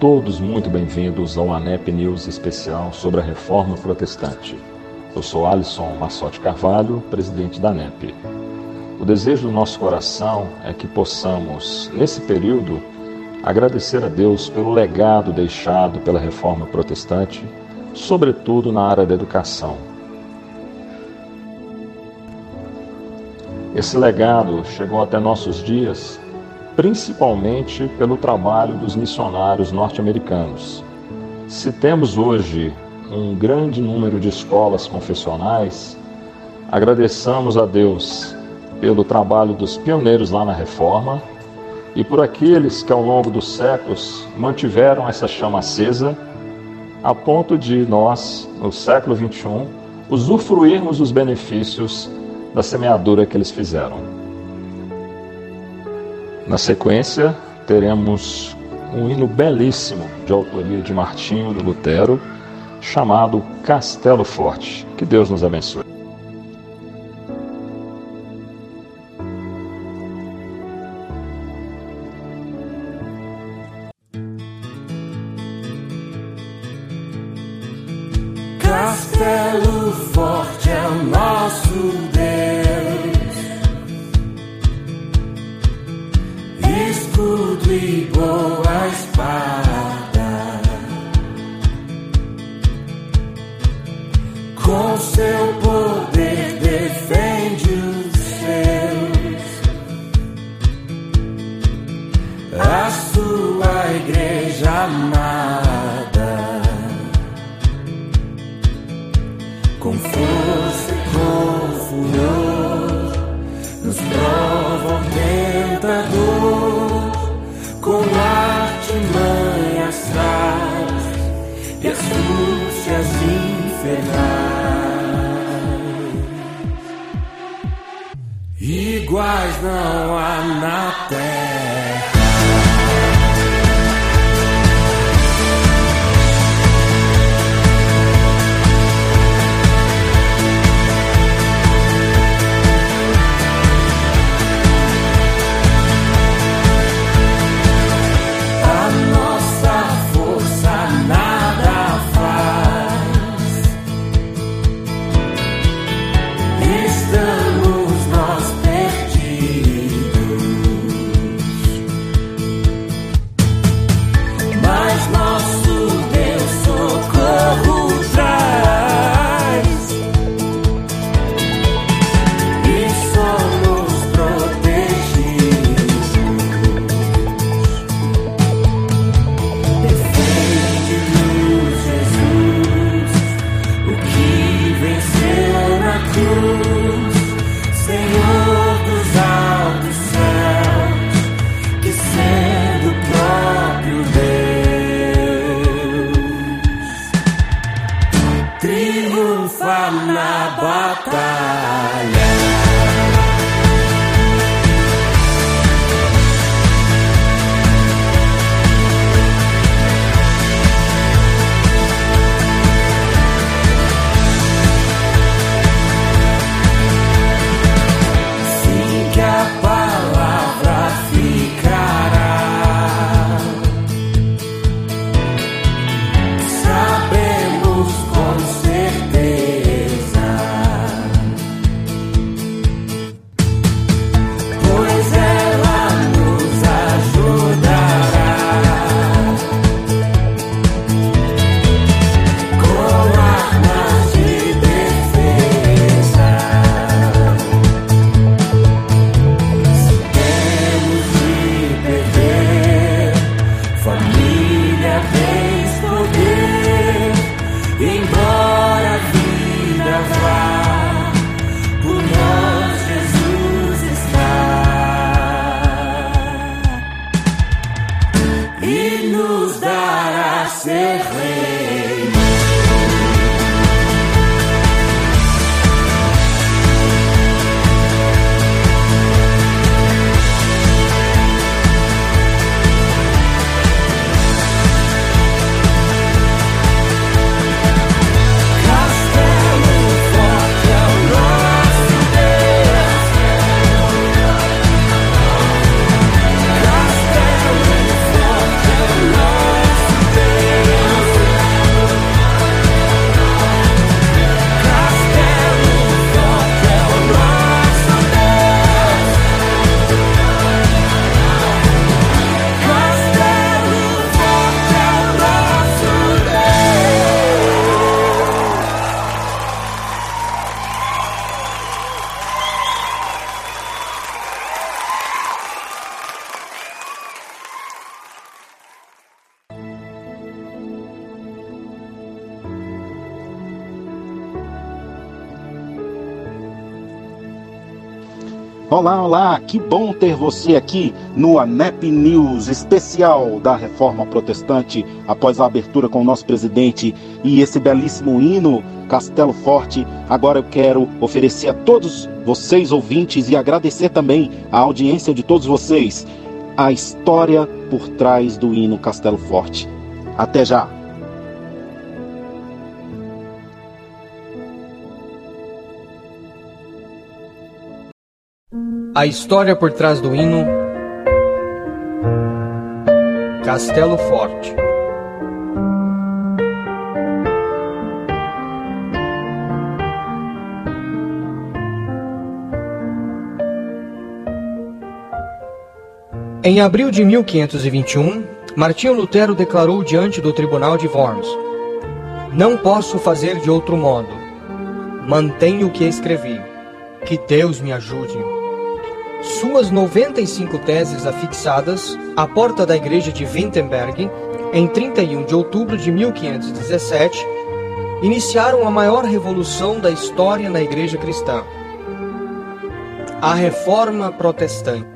Todos muito bem-vindos ao ANEP News especial sobre a Reforma Protestante. Eu sou Alisson Massotti Carvalho, presidente da ANEP. O desejo do nosso coração é que possamos, nesse período, agradecer a Deus pelo legado deixado pela Reforma Protestante, sobretudo na área da educação. Esse legado chegou até nossos dias principalmente pelo trabalho dos missionários norte-americanos. Se temos hoje um grande número de escolas confessionais, agradeçamos a Deus pelo trabalho dos pioneiros lá na Reforma e por aqueles que ao longo dos séculos mantiveram essa chama acesa, a ponto de nós, no século XXI, usufruirmos os benefícios da semeadura que eles fizeram. Na sequência, teremos um hino belíssimo de autoria de Martinho do Lutero, chamado Castelo Forte. Que Deus nos abençoe. Iguais não há na Olá, que bom ter você aqui no ANEP News especial da Reforma Protestante, após a abertura com o nosso presidente e esse belíssimo hino Castelo Forte. Agora eu quero oferecer a todos vocês ouvintes e agradecer também a audiência de todos vocês a história por trás do hino Castelo Forte. Até já! A história por trás do hino Castelo Forte. Em abril de 1521, Martinho Lutero declarou diante do tribunal de Worms: Não posso fazer de outro modo. Mantenho o que escrevi. Que Deus me ajude. Suas 95 teses afixadas à porta da igreja de Wittenberg, em 31 de outubro de 1517, iniciaram a maior revolução da história na igreja cristã. A Reforma Protestante.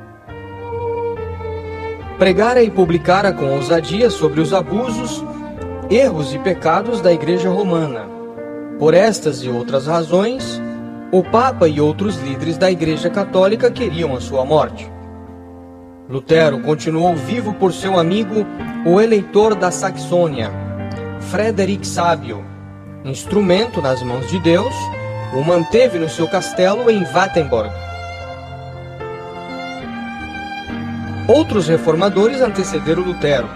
Pregara e publicara com ousadia sobre os abusos, erros e pecados da igreja romana. Por estas e outras razões, o Papa e outros líderes da Igreja Católica queriam a sua morte. Lutero continuou vivo por seu amigo, o eleitor da Saxônia, Frederick Sábio. Instrumento nas mãos de Deus, o manteve no seu castelo em Wattenberg. Outros reformadores antecederam Lutero.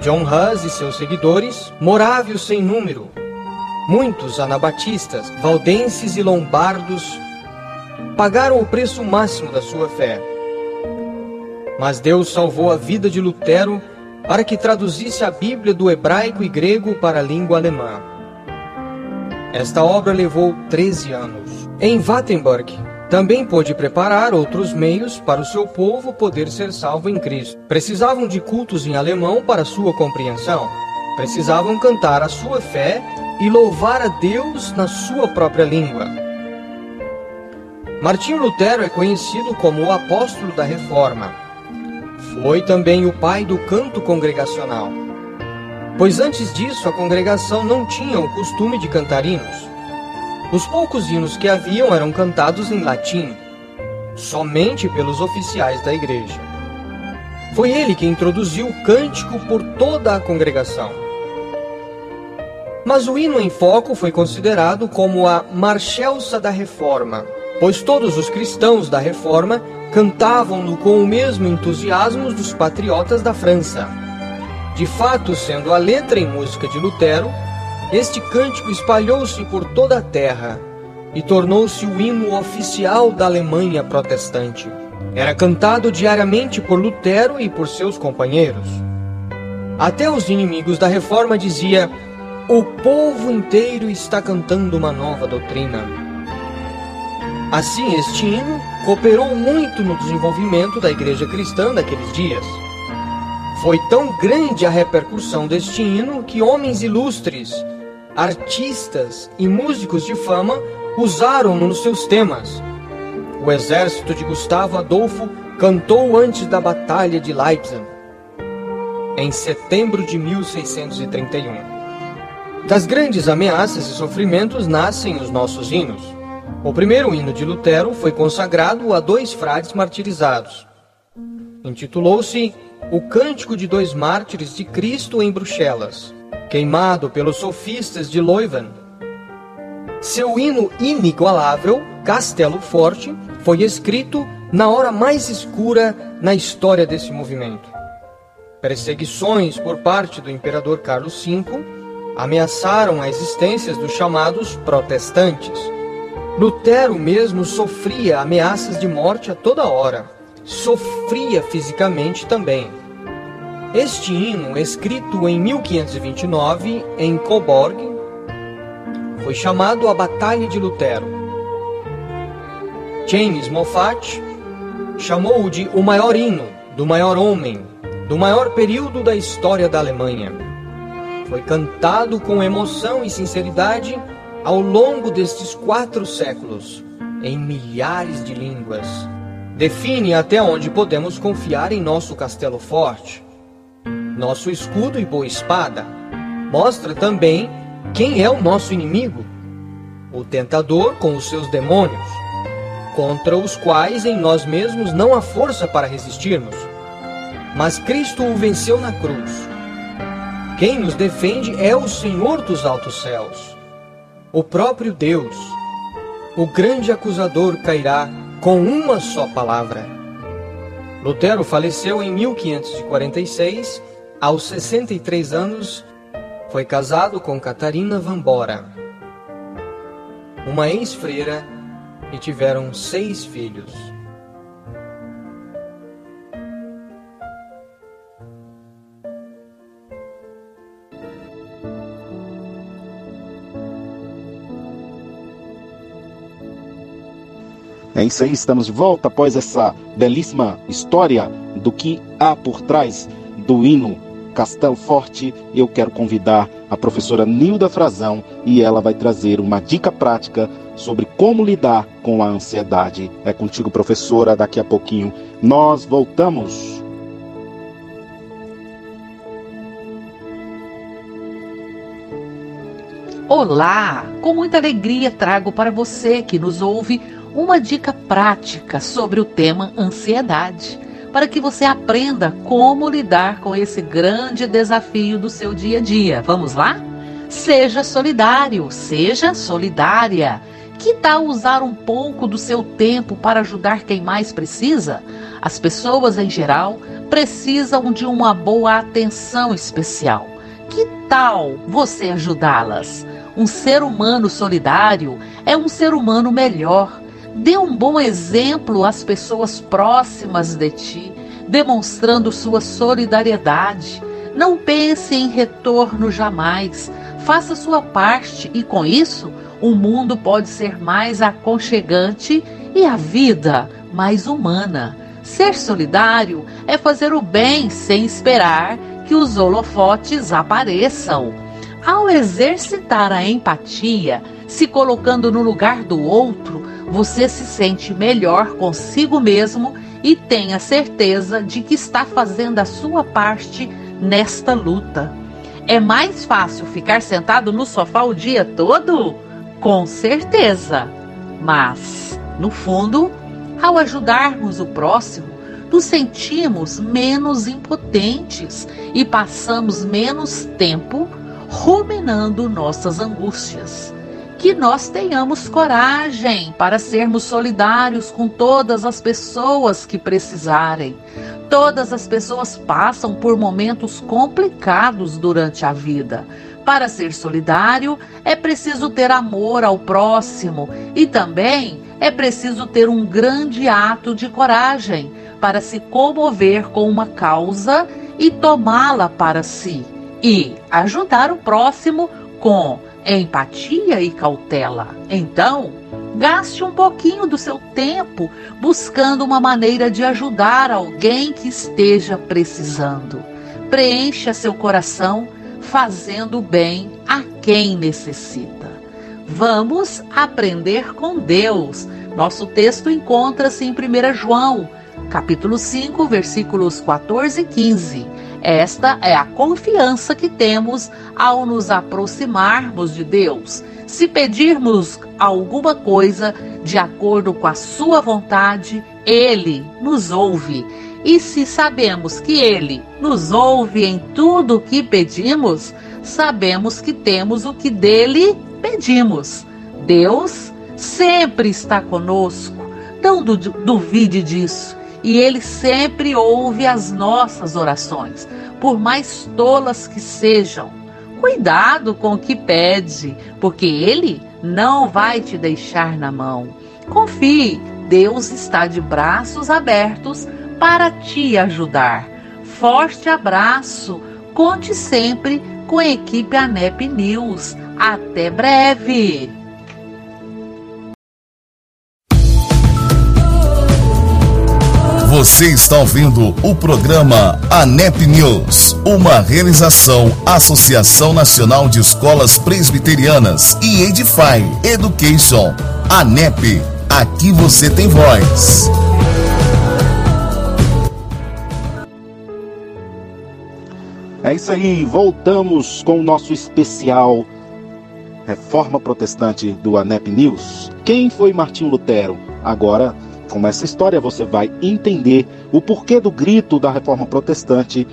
John Hus e seus seguidores, morávios sem número, Muitos anabatistas, valdenses e lombardos pagaram o preço máximo da sua fé. Mas Deus salvou a vida de Lutero para que traduzisse a Bíblia do hebraico e grego para a língua alemã. Esta obra levou 13 anos. Em Wittenberg, também pôde preparar outros meios para o seu povo poder ser salvo em Cristo. Precisavam de cultos em alemão para sua compreensão. Precisavam cantar a sua fé e louvar a Deus na sua própria língua. Martinho Lutero é conhecido como o apóstolo da Reforma. Foi também o pai do canto congregacional, pois antes disso a congregação não tinha o costume de cantar hinos. Os poucos hinos que haviam eram cantados em latim, somente pelos oficiais da igreja. Foi ele que introduziu o cântico por toda a congregação. Mas o hino em foco foi considerado como a Marchelsa da Reforma, pois todos os cristãos da Reforma cantavam-no com o mesmo entusiasmo dos patriotas da França. De fato, sendo a letra em música de Lutero, este cântico espalhou-se por toda a terra e tornou-se o hino oficial da Alemanha protestante. Era cantado diariamente por Lutero e por seus companheiros. Até os inimigos da reforma dizia o povo inteiro está cantando uma nova doutrina. Assim, este hino cooperou muito no desenvolvimento da igreja cristã daqueles dias. Foi tão grande a repercussão deste hino que homens ilustres, artistas e músicos de fama usaram-no nos seus temas. O exército de Gustavo Adolfo cantou antes da Batalha de Leipzig. em setembro de 1631. Das grandes ameaças e sofrimentos nascem os nossos hinos. O primeiro hino de Lutero foi consagrado a dois frades martirizados. Intitulou-se O Cântico de Dois Mártires de Cristo em Bruxelas, queimado pelos sofistas de Leuven. Seu hino inigualável, Castelo Forte, foi escrito na hora mais escura na história desse movimento. Perseguições por parte do imperador Carlos V ameaçaram a existência dos chamados protestantes. Lutero mesmo sofria ameaças de morte a toda hora. Sofria fisicamente também. Este hino, escrito em 1529 em Coburg, foi chamado a Batalha de Lutero. James Moffat chamou-o de o maior hino, do maior homem, do maior período da história da Alemanha. Foi cantado com emoção e sinceridade ao longo destes quatro séculos, em milhares de línguas. Define até onde podemos confiar em nosso castelo forte, nosso escudo e boa espada. Mostra também quem é o nosso inimigo, o tentador com os seus demônios, contra os quais em nós mesmos não há força para resistirmos mas Cristo o venceu na cruz. Quem nos defende é o Senhor dos altos céus, o próprio Deus. O grande acusador cairá com uma só palavra. Lutero faleceu em 1546, aos 63 anos, foi casado com Catarina Van Bora, uma ex-freira, e tiveram seis filhos. É isso aí, estamos de volta após essa belíssima história do que há por trás do hino Castelo Forte. Eu quero convidar a professora Nilda Frazão e ela vai trazer uma dica prática sobre como lidar com a ansiedade. É contigo, professora, daqui a pouquinho nós voltamos. Olá! Com muita alegria trago para você que nos ouve uma dica prática sobre o tema ansiedade, para que você aprenda como lidar com esse grande desafio do seu dia a dia. Vamos lá? Seja solidário, seja solidária. Que tal usar um pouco do seu tempo para ajudar quem mais precisa? As pessoas em geral precisam de uma boa atenção especial. Que tal você ajudá-las? Um ser humano solidário é um ser humano melhor Dê um bom exemplo às pessoas próximas de ti, demonstrando sua solidariedade. Não pense em retorno jamais. Faça sua parte e com isso o mundo pode ser mais aconchegante e a vida mais humana. Ser solidário é fazer o bem sem esperar que os holofotes apareçam. Ao exercitar a empatia, se colocando no lugar do outro, você se sente melhor consigo mesmo e tenha certeza de que está fazendo a sua parte nesta luta. É mais fácil ficar sentado no sofá o dia todo? Com certeza. Mas, no fundo, ao ajudarmos o próximo, nos sentimos menos impotentes e passamos menos tempo ruminando nossas angústias que nós tenhamos coragem para sermos solidários com todas as pessoas que precisarem. Todas as pessoas passam por momentos complicados durante a vida. Para ser solidário, é preciso ter amor ao próximo e também é preciso ter um grande ato de coragem para se comover com uma causa e tomá-la para si e ajudar o próximo com empatia e cautela. Então, gaste um pouquinho do seu tempo buscando uma maneira de ajudar alguém que esteja precisando. Preencha seu coração fazendo bem a quem necessita. Vamos aprender com Deus. Nosso texto encontra-se em 1 João, capítulo 5, versículos 14 e 15 Esta é a confiança que temos ao nos aproximarmos de Deus. Se pedirmos alguma coisa de acordo com a Sua vontade, Ele nos ouve. E se sabemos que Ele nos ouve em tudo o que pedimos, sabemos que temos o que dele pedimos. Deus sempre está conosco, não duvide disso. E Ele sempre ouve as nossas orações, por mais tolas que sejam. Cuidado com o que pede, porque Ele não vai te deixar na mão. Confie, Deus está de braços abertos para te ajudar. Forte abraço, conte sempre com a equipe ANEP News. Até breve! Você está ouvindo o programa ANEP News, uma realização Associação Nacional de Escolas Presbiterianas e Edify Education. ANEP, aqui você tem voz. É isso aí, voltamos com o nosso especial Reforma Protestante do ANEP News. Quem foi Martinho Lutero? Agora com essa história você vai entender o porquê do grito da reforma protestante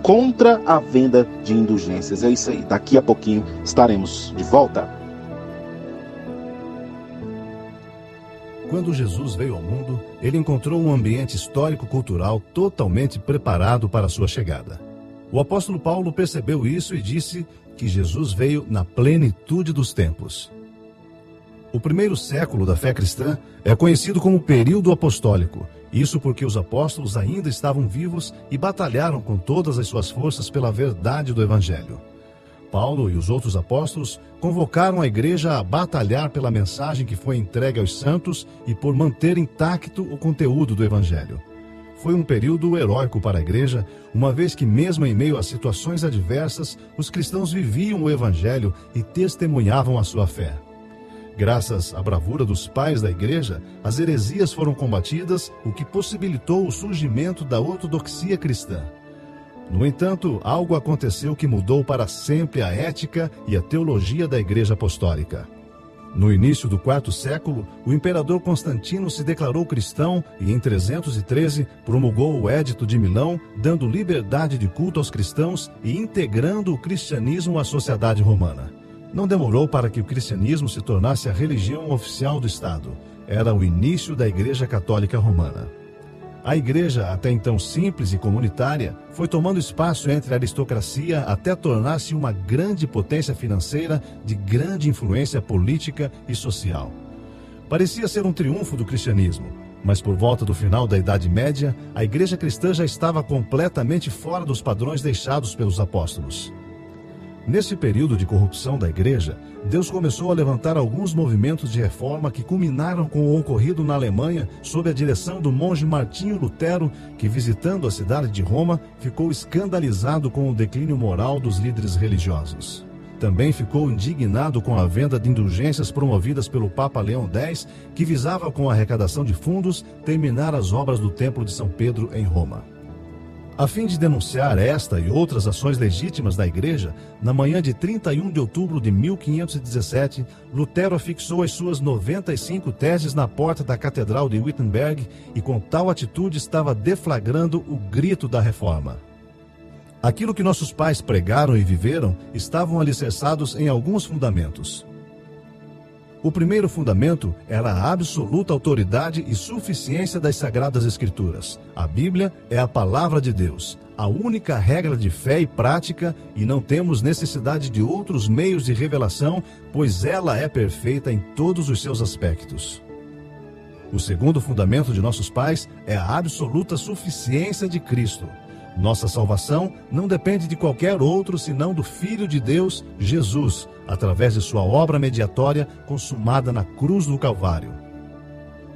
contra a venda de indulgências. É isso aí. Daqui a pouquinho estaremos de volta. Quando Jesus veio ao mundo, ele encontrou um ambiente histórico-cultural totalmente preparado para sua chegada. O apóstolo Paulo percebeu isso e disse que Jesus veio na plenitude dos tempos. O primeiro século da fé cristã é conhecido como período apostólico. Isso porque os apóstolos ainda estavam vivos e batalharam com todas as suas forças pela verdade do Evangelho. Paulo e os outros apóstolos convocaram a igreja a batalhar pela mensagem que foi entregue aos santos e por manter intacto o conteúdo do Evangelho. Foi um período heróico para a igreja, uma vez que, mesmo em meio a situações adversas, os cristãos viviam o Evangelho e testemunhavam a sua fé. Graças à bravura dos pais da igreja, as heresias foram combatidas, o que possibilitou o surgimento da ortodoxia cristã. No entanto, algo aconteceu que mudou para sempre a ética e a teologia da Igreja Apostólica. No início do quarto século, o imperador Constantino se declarou cristão e, em 313, promulgou o Édito de Milão, dando liberdade de culto aos cristãos e integrando o cristianismo à sociedade romana. Não demorou para que o cristianismo se tornasse a religião oficial do Estado. Era o início da Igreja Católica Romana. A igreja, até então simples e comunitária, foi tomando espaço entre a aristocracia até tornar-se uma grande potência financeira de grande influência política e social. Parecia ser um triunfo do cristianismo, mas por volta do final da Idade Média, a igreja cristã já estava completamente fora dos padrões deixados pelos apóstolos. Nesse período de corrupção da igreja, Deus começou a levantar alguns movimentos de reforma que culminaram com o ocorrido na Alemanha sob a direção do monge Martinho Lutero, que visitando a cidade de Roma, ficou escandalizado com o declínio moral dos líderes religiosos. Também ficou indignado com a venda de indulgências promovidas pelo Papa Leão X, que visava com a arrecadação de fundos terminar as obras do Templo de São Pedro em Roma. A fim de denunciar esta e outras ações legítimas da Igreja, na manhã de 31 de outubro de 1517, Lutero afixou as suas 95 teses na porta da Catedral de Wittenberg e, com tal atitude, estava deflagrando o grito da reforma. Aquilo que nossos pais pregaram e viveram estavam alicerçados em alguns fundamentos. O primeiro fundamento era a absoluta autoridade e suficiência das Sagradas Escrituras. A Bíblia é a palavra de Deus, a única regra de fé e prática, e não temos necessidade de outros meios de revelação, pois ela é perfeita em todos os seus aspectos. O segundo fundamento de nossos pais é a absoluta suficiência de Cristo. Nossa salvação não depende de qualquer outro senão do Filho de Deus, Jesus, através de sua obra mediatória consumada na cruz do Calvário.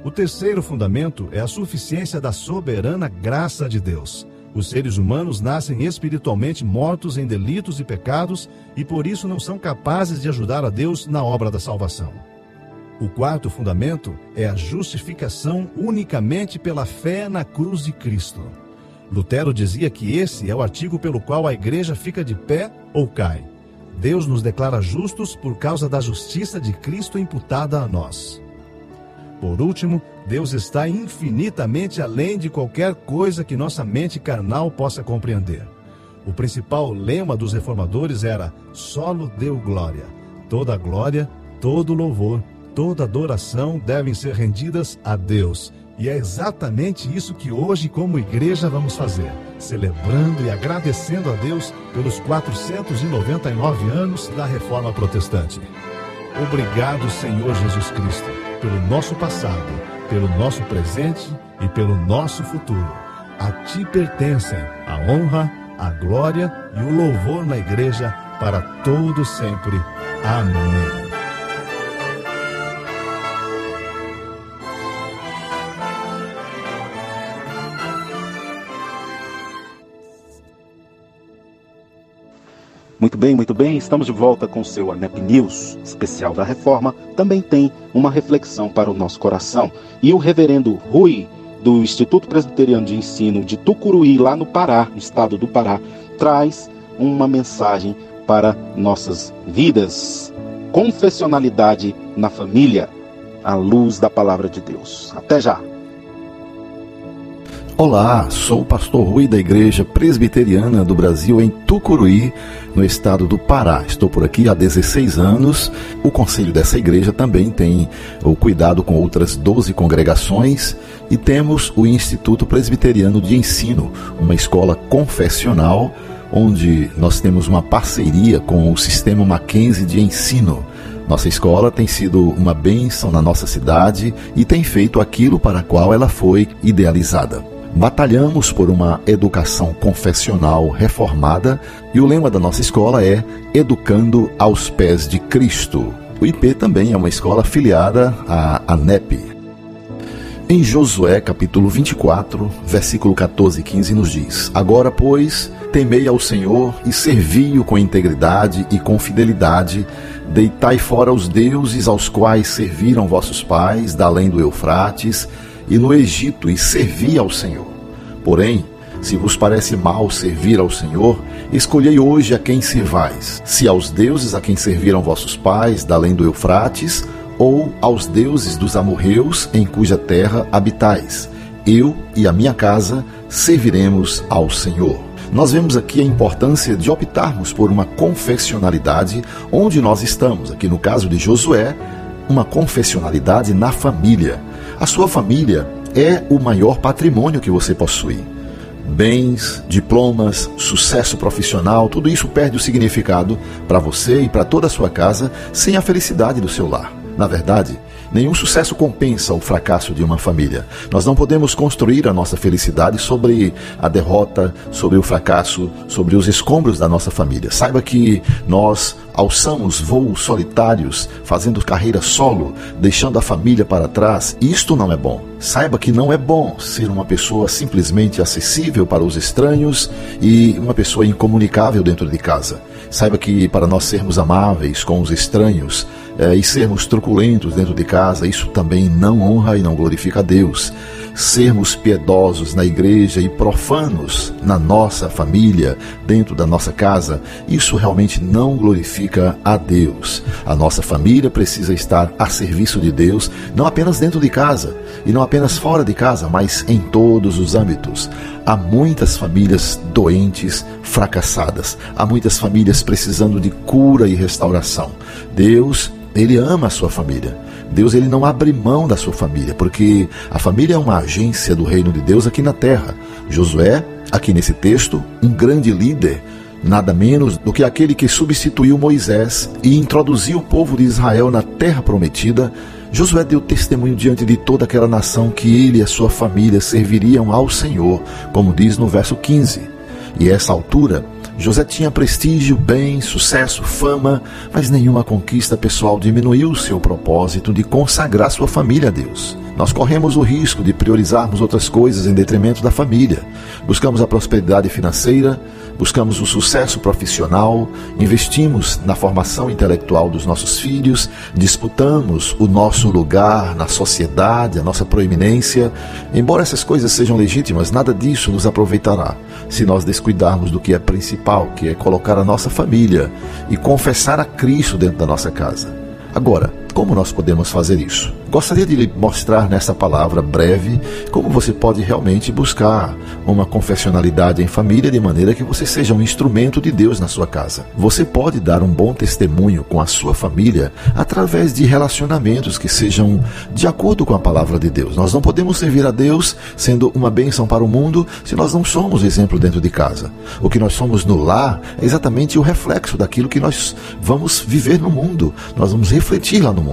O terceiro fundamento é a suficiência da soberana graça de Deus. Os seres humanos nascem espiritualmente mortos em delitos e pecados e por isso não são capazes de ajudar a Deus na obra da salvação. O quarto fundamento é a justificação unicamente pela fé na cruz de Cristo. Lutero dizia que esse é o artigo pelo qual a igreja fica de pé ou cai. Deus nos declara justos por causa da justiça de Cristo imputada a nós. Por último, Deus está infinitamente além de qualquer coisa que nossa mente carnal possa compreender. O principal lema dos reformadores era: solo deu glória. Toda glória, todo louvor, toda adoração devem ser rendidas a Deus. E é exatamente isso que hoje, como igreja, vamos fazer, celebrando e agradecendo a Deus pelos 499 anos da reforma protestante. Obrigado, Senhor Jesus Cristo, pelo nosso passado, pelo nosso presente e pelo nosso futuro. A ti pertencem a honra, a glória e o louvor na igreja para todo sempre. Amém. Muito bem, muito bem. Estamos de volta com o seu ANEP News, especial da reforma. Também tem uma reflexão para o nosso coração. E o reverendo Rui, do Instituto Presbiteriano de Ensino de Tucuruí, lá no Pará, no estado do Pará, traz uma mensagem para nossas vidas. Confessionalidade na família, à luz da palavra de Deus. Até já! Olá, sou o pastor Rui da Igreja Presbiteriana do Brasil em Tucuruí, no estado do Pará. Estou por aqui há 16 anos. O conselho dessa igreja também tem o cuidado com outras 12 congregações e temos o Instituto Presbiteriano de Ensino, uma escola confessional onde nós temos uma parceria com o Sistema Mackenzie de Ensino. Nossa escola tem sido uma bênção na nossa cidade e tem feito aquilo para qual ela foi idealizada. Batalhamos por uma educação confessional reformada e o lema da nossa escola é Educando aos Pés de Cristo. O IP também é uma escola afiliada à ANEP. Em Josué capítulo 24, versículo 14 e 15 nos diz: Agora, pois, temei ao Senhor e servi-o com integridade e com fidelidade, deitai fora os deuses aos quais serviram vossos pais, da além do Eufrates, e no Egito e servi ao Senhor. Porém, se vos parece mal servir ao Senhor, escolhei hoje a quem servais: se aos deuses a quem serviram vossos pais, além do Eufrates, ou aos deuses dos amorreus em cuja terra habitais. Eu e a minha casa serviremos ao Senhor. Nós vemos aqui a importância de optarmos por uma confessionalidade onde nós estamos. Aqui no caso de Josué, uma confessionalidade na família. A sua família é o maior patrimônio que você possui. Bens, diplomas, sucesso profissional, tudo isso perde o significado para você e para toda a sua casa sem a felicidade do seu lar. Na verdade, nenhum sucesso compensa o fracasso de uma família. Nós não podemos construir a nossa felicidade sobre a derrota, sobre o fracasso, sobre os escombros da nossa família. Saiba que nós alçamos voos solitários, fazendo carreira solo, deixando a família para trás. Isto não é bom. Saiba que não é bom ser uma pessoa simplesmente acessível para os estranhos e uma pessoa incomunicável dentro de casa. Saiba que para nós sermos amáveis com os estranhos, é, e sermos truculentos dentro de casa, isso também não honra e não glorifica a Deus. Sermos piedosos na igreja e profanos na nossa família, dentro da nossa casa, isso realmente não glorifica a Deus. A nossa família precisa estar a serviço de Deus, não apenas dentro de casa e não apenas fora de casa, mas em todos os âmbitos. Há muitas famílias doentes, fracassadas, há muitas famílias precisando de cura e restauração. Deus ele ama a sua família. Deus ele não abre mão da sua família, porque a família é uma agência do reino de Deus aqui na terra. Josué, aqui nesse texto, um grande líder, nada menos do que aquele que substituiu Moisés e introduziu o povo de Israel na terra prometida. Josué deu testemunho diante de toda aquela nação que ele e a sua família serviriam ao Senhor, como diz no verso 15. E a essa altura, José tinha prestígio, bem, sucesso, fama, mas nenhuma conquista pessoal diminuiu seu propósito de consagrar sua família a Deus. Nós corremos o risco de priorizarmos outras coisas em detrimento da família. Buscamos a prosperidade financeira, buscamos o sucesso profissional, investimos na formação intelectual dos nossos filhos, disputamos o nosso lugar na sociedade, a nossa proeminência. Embora essas coisas sejam legítimas, nada disso nos aproveitará se nós descuidarmos do que é principal, que é colocar a nossa família e confessar a Cristo dentro da nossa casa. Agora, como nós podemos fazer isso? Gostaria de lhe mostrar nessa palavra breve como você pode realmente buscar uma confessionalidade em família de maneira que você seja um instrumento de Deus na sua casa. Você pode dar um bom testemunho com a sua família através de relacionamentos que sejam de acordo com a palavra de Deus. Nós não podemos servir a Deus sendo uma bênção para o mundo se nós não somos exemplo dentro de casa. O que nós somos no lar é exatamente o reflexo daquilo que nós vamos viver no mundo. Nós vamos refletir lá no mundo.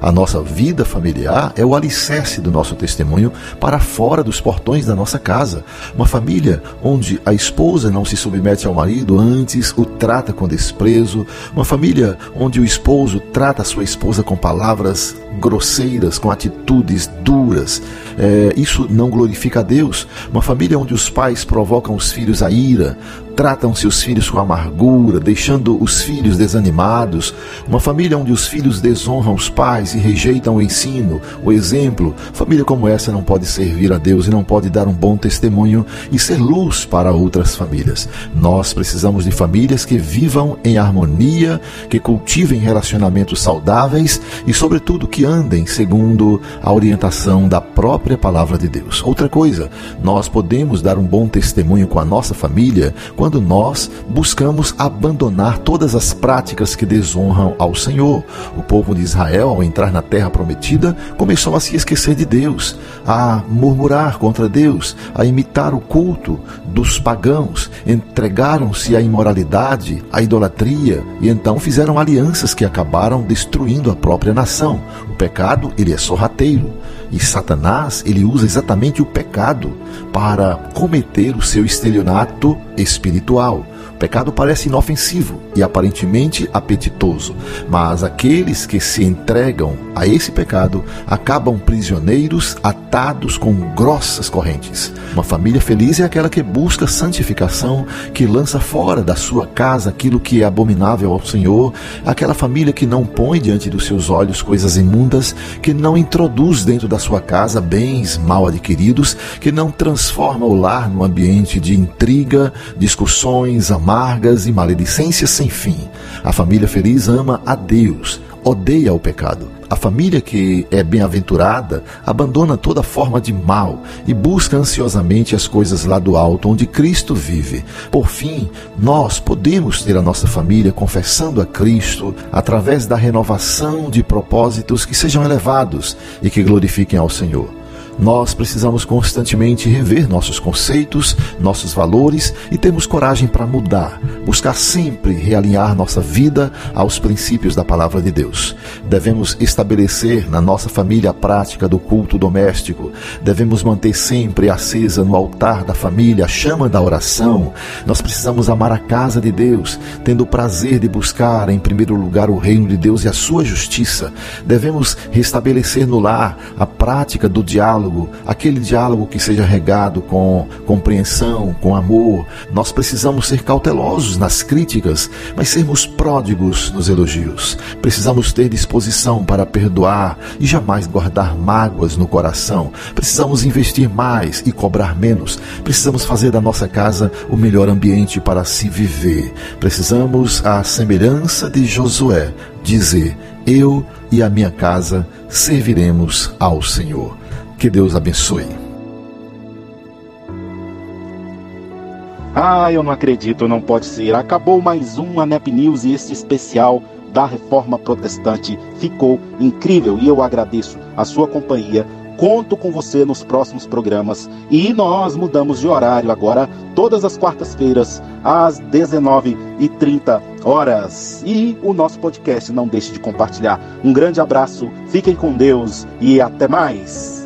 A nossa vida familiar é o alicerce do nosso testemunho para fora dos portões da nossa casa. Uma família onde a esposa não se submete ao marido, antes o trata com desprezo. Uma família onde o esposo trata a sua esposa com palavras grosseiras, com atitudes duras. É, isso não glorifica a Deus. Uma família onde os pais provocam os filhos a ira, tratam seus filhos com amargura, deixando os filhos desanimados. Uma família onde os filhos desonram os pais e rejeitam o ensino, o exemplo. Família como essa não pode servir a Deus e não pode dar um bom testemunho e ser luz para outras famílias. Nós precisamos de famílias que vivam em harmonia, que cultivem relacionamentos saudáveis e, sobretudo, que andem segundo a orientação da própria palavra de Deus. Outra coisa, nós podemos dar um bom testemunho com a nossa família quando nós buscamos abandonar todas as práticas que desonram ao Senhor. O povo de Israel, ao entrar na terra prometida, começou a se esquecer de Deus, a murmurar contra Deus, a imitar o culto dos pagãos, entregaram-se à imoralidade, à idolatria e então fizeram alianças que acabaram destruindo a própria nação. O pecado, ele é sorrateiro. E Satanás, ele usa exatamente o pecado para cometer o seu estelionato espiritual. Pecado parece inofensivo e aparentemente apetitoso, mas aqueles que se entregam a esse pecado acabam prisioneiros atados com grossas correntes. Uma família feliz é aquela que busca santificação, que lança fora da sua casa aquilo que é abominável ao Senhor, aquela família que não põe diante dos seus olhos coisas imundas, que não introduz dentro da sua casa bens mal adquiridos, que não transforma o lar num ambiente de intriga, discussões, amargas e maledicências sem fim. A família feliz ama a Deus, odeia o pecado. A família que é bem-aventurada abandona toda forma de mal e busca ansiosamente as coisas lá do alto, onde Cristo vive. Por fim, nós podemos ter a nossa família confessando a Cristo através da renovação de propósitos que sejam elevados e que glorifiquem ao Senhor. Nós precisamos constantemente rever nossos conceitos, nossos valores e termos coragem para mudar, buscar sempre realinhar nossa vida aos princípios da palavra de Deus. Devemos estabelecer na nossa família a prática do culto doméstico, devemos manter sempre acesa no altar da família a chama da oração. Nós precisamos amar a casa de Deus, tendo o prazer de buscar em primeiro lugar o reino de Deus e a sua justiça. Devemos restabelecer no lar a prática do diálogo diálogo, aquele diálogo que seja regado com compreensão, com amor. Nós precisamos ser cautelosos nas críticas, mas sermos pródigos nos elogios. Precisamos ter disposição para perdoar e jamais guardar mágoas no coração. Precisamos investir mais e cobrar menos. Precisamos fazer da nossa casa o melhor ambiente para se viver. Precisamos, à semelhança de Josué, dizer: Eu e a minha casa serviremos ao Senhor. Que Deus abençoe. Ah, eu não acredito, não pode ser. Acabou mais um ANEP News e este especial da Reforma Protestante ficou incrível e eu agradeço a sua companhia. Conto com você nos próximos programas e nós mudamos de horário agora, todas as quartas-feiras, às 19h30 horas. E o nosso podcast, não deixe de compartilhar. Um grande abraço, fiquem com Deus e até mais.